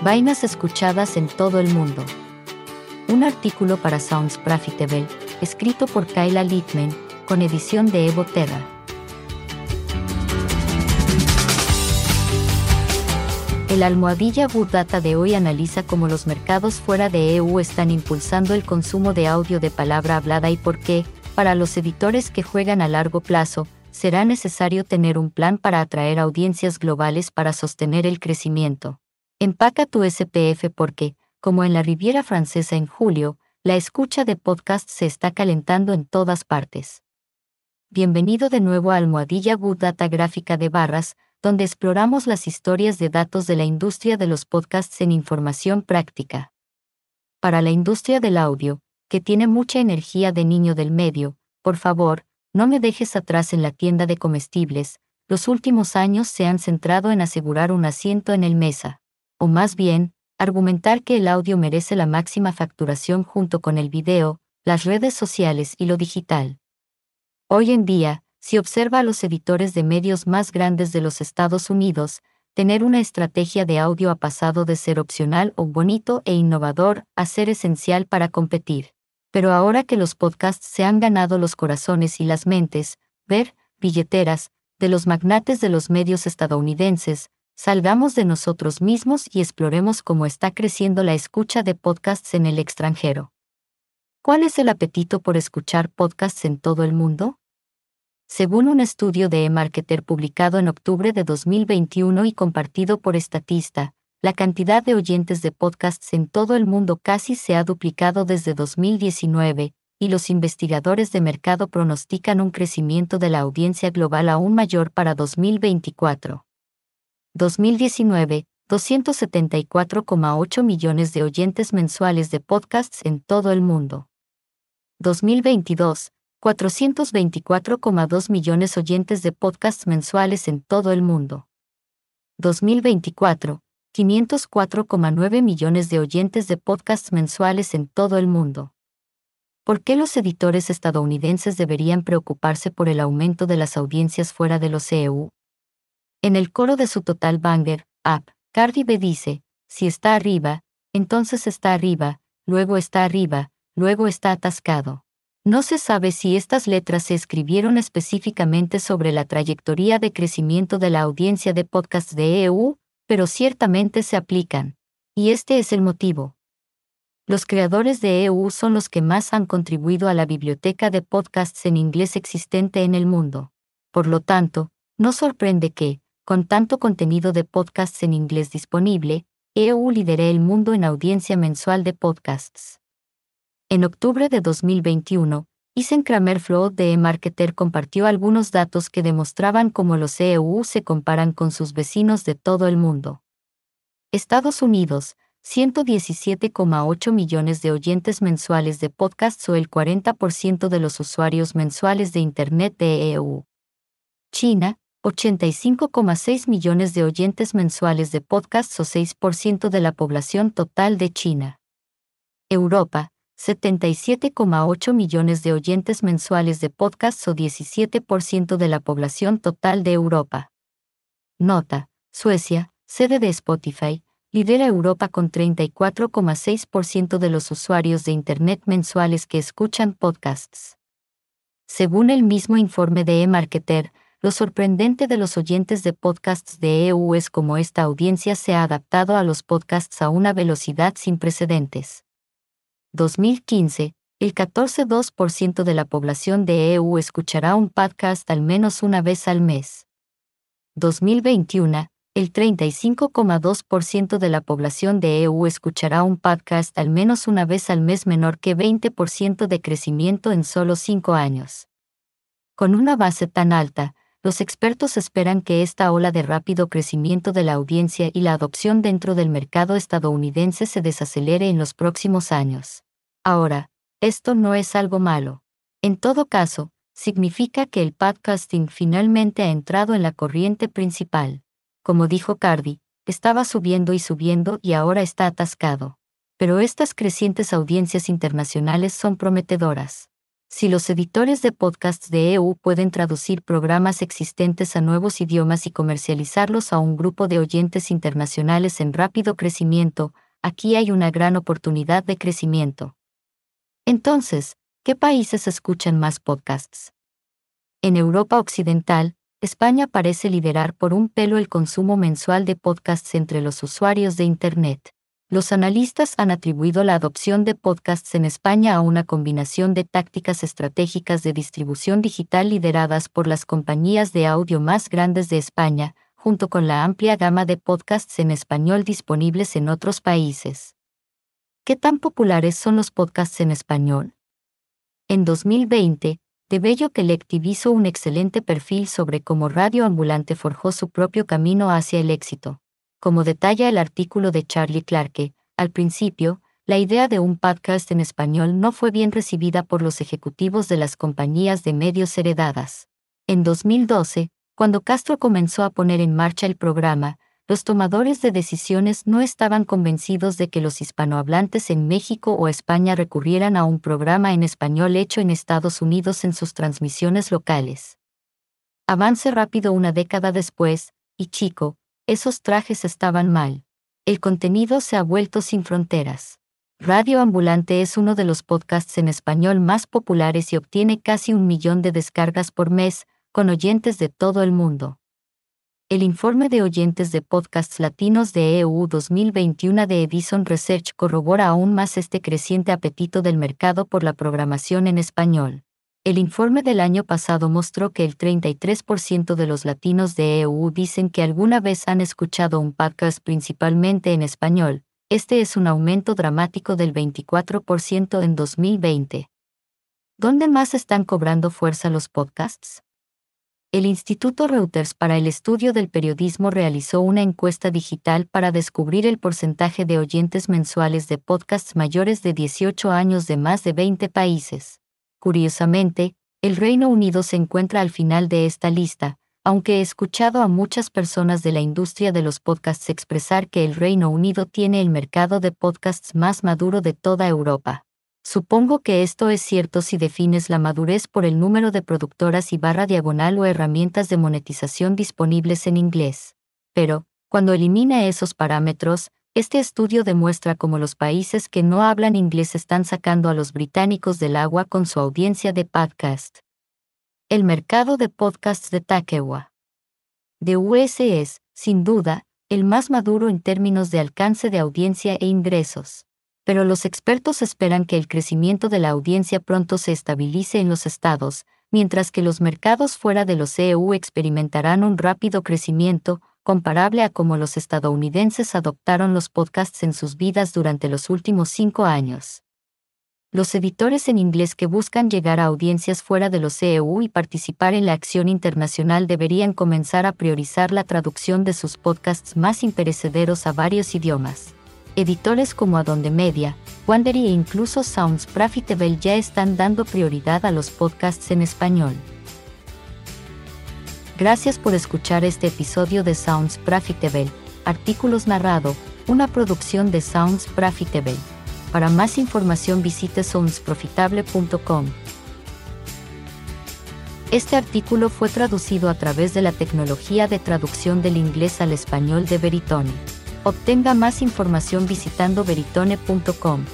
Vainas escuchadas en todo el mundo. Un artículo para Sounds Profitable, escrito por Kyla Littman, con edición de Evo Terra. El almohadilla Good Data de hoy analiza cómo los mercados fuera de EU están impulsando el consumo de audio de palabra hablada y por qué, para los editores que juegan a largo plazo, será necesario tener un plan para atraer audiencias globales para sostener el crecimiento. Empaca tu SPF porque, como en la Riviera Francesa en julio, la escucha de podcast se está calentando en todas partes. Bienvenido de nuevo a Almohadilla Good Data Gráfica de Barras, donde exploramos las historias de datos de la industria de los podcasts en información práctica. Para la industria del audio, que tiene mucha energía de niño del medio, por favor, no me dejes atrás en la tienda de comestibles, los últimos años se han centrado en asegurar un asiento en el mesa o más bien, argumentar que el audio merece la máxima facturación junto con el video, las redes sociales y lo digital. Hoy en día, si observa a los editores de medios más grandes de los Estados Unidos, tener una estrategia de audio ha pasado de ser opcional o bonito e innovador a ser esencial para competir. Pero ahora que los podcasts se han ganado los corazones y las mentes, ver, billeteras, de los magnates de los medios estadounidenses, Salgamos de nosotros mismos y exploremos cómo está creciendo la escucha de podcasts en el extranjero. ¿Cuál es el apetito por escuchar podcasts en todo el mundo? Según un estudio de eMarketer publicado en octubre de 2021 y compartido por Estatista, la cantidad de oyentes de podcasts en todo el mundo casi se ha duplicado desde 2019, y los investigadores de mercado pronostican un crecimiento de la audiencia global aún mayor para 2024. 2019, 274,8 millones de oyentes mensuales de podcasts en todo el mundo. 2022, 424,2 millones oyentes de podcasts mensuales en todo el mundo. 2024, 504,9 millones de oyentes de podcasts mensuales en todo el mundo. ¿Por qué los editores estadounidenses deberían preocuparse por el aumento de las audiencias fuera de los EU? En el coro de su Total Banger, Up, Cardi B dice, si está arriba, entonces está arriba, luego está arriba, luego está atascado. No se sabe si estas letras se escribieron específicamente sobre la trayectoria de crecimiento de la audiencia de podcasts de EU, pero ciertamente se aplican. Y este es el motivo. Los creadores de EU son los que más han contribuido a la biblioteca de podcasts en inglés existente en el mundo. Por lo tanto, no sorprende que, con tanto contenido de podcasts en inglés disponible, EU lideré el mundo en audiencia mensual de podcasts. En octubre de 2021, Isen Kramer Flood de eMarketer compartió algunos datos que demostraban cómo los EU se comparan con sus vecinos de todo el mundo. Estados Unidos, 117,8 millones de oyentes mensuales de podcasts o el 40% de los usuarios mensuales de Internet de EU. China, 85,6 millones de oyentes mensuales de podcasts o 6% de la población total de China. Europa, 77,8 millones de oyentes mensuales de podcasts o 17% de la población total de Europa. Nota, Suecia, sede de Spotify, lidera Europa con 34,6% de los usuarios de Internet mensuales que escuchan podcasts. Según el mismo informe de eMarketer, lo sorprendente de los oyentes de podcasts de EU es cómo esta audiencia se ha adaptado a los podcasts a una velocidad sin precedentes. 2015, el 14,2% de la población de EU escuchará un podcast al menos una vez al mes. 2021, el 35,2% de la población de EU escuchará un podcast al menos una vez al mes menor que 20% de crecimiento en solo cinco años. Con una base tan alta, los expertos esperan que esta ola de rápido crecimiento de la audiencia y la adopción dentro del mercado estadounidense se desacelere en los próximos años. Ahora, esto no es algo malo. En todo caso, significa que el podcasting finalmente ha entrado en la corriente principal. Como dijo Cardi, estaba subiendo y subiendo y ahora está atascado. Pero estas crecientes audiencias internacionales son prometedoras. Si los editores de podcasts de EU pueden traducir programas existentes a nuevos idiomas y comercializarlos a un grupo de oyentes internacionales en rápido crecimiento, aquí hay una gran oportunidad de crecimiento. Entonces, ¿qué países escuchan más podcasts? En Europa Occidental, España parece liderar por un pelo el consumo mensual de podcasts entre los usuarios de Internet. Los analistas han atribuido la adopción de podcasts en España a una combinación de tácticas estratégicas de distribución digital lideradas por las compañías de audio más grandes de España, junto con la amplia gama de podcasts en español disponibles en otros países. ¿Qué tan populares son los podcasts en español? En 2020, de Bello Collective hizo un excelente perfil sobre cómo Radio Ambulante forjó su propio camino hacia el éxito. Como detalla el artículo de Charlie Clarke, al principio, la idea de un podcast en español no fue bien recibida por los ejecutivos de las compañías de medios heredadas. En 2012, cuando Castro comenzó a poner en marcha el programa, los tomadores de decisiones no estaban convencidos de que los hispanohablantes en México o España recurrieran a un programa en español hecho en Estados Unidos en sus transmisiones locales. Avance rápido una década después, y chico, esos trajes estaban mal. El contenido se ha vuelto sin fronteras. Radio Ambulante es uno de los podcasts en español más populares y obtiene casi un millón de descargas por mes, con oyentes de todo el mundo. El informe de oyentes de podcasts latinos de EU 2021 de Edison Research corrobora aún más este creciente apetito del mercado por la programación en español. El informe del año pasado mostró que el 33% de los latinos de EU dicen que alguna vez han escuchado un podcast principalmente en español. Este es un aumento dramático del 24% en 2020. ¿Dónde más están cobrando fuerza los podcasts? El Instituto Reuters para el Estudio del Periodismo realizó una encuesta digital para descubrir el porcentaje de oyentes mensuales de podcasts mayores de 18 años de más de 20 países. Curiosamente, el Reino Unido se encuentra al final de esta lista, aunque he escuchado a muchas personas de la industria de los podcasts expresar que el Reino Unido tiene el mercado de podcasts más maduro de toda Europa. Supongo que esto es cierto si defines la madurez por el número de productoras y barra diagonal o herramientas de monetización disponibles en inglés. Pero, cuando elimina esos parámetros, este estudio demuestra cómo los países que no hablan inglés están sacando a los británicos del agua con su audiencia de podcast. El mercado de podcasts de Takewa. De US es, sin duda, el más maduro en términos de alcance de audiencia e ingresos pero los expertos esperan que el crecimiento de la audiencia pronto se estabilice en los estados, mientras que los mercados fuera de los EU experimentarán un rápido crecimiento, comparable a cómo los estadounidenses adoptaron los podcasts en sus vidas durante los últimos cinco años. Los editores en inglés que buscan llegar a audiencias fuera de los EU y participar en la acción internacional deberían comenzar a priorizar la traducción de sus podcasts más imperecederos a varios idiomas editores como Adonde Media, Wandery e incluso Sounds Profitable ya están dando prioridad a los podcasts en español. Gracias por escuchar este episodio de Sounds Profitable, artículos narrado, una producción de Sounds Profitable. Para más información visite soundsprofitable.com. Este artículo fue traducido a través de la tecnología de traducción del inglés al español de Veritone. Obtenga más información visitando veritone.com.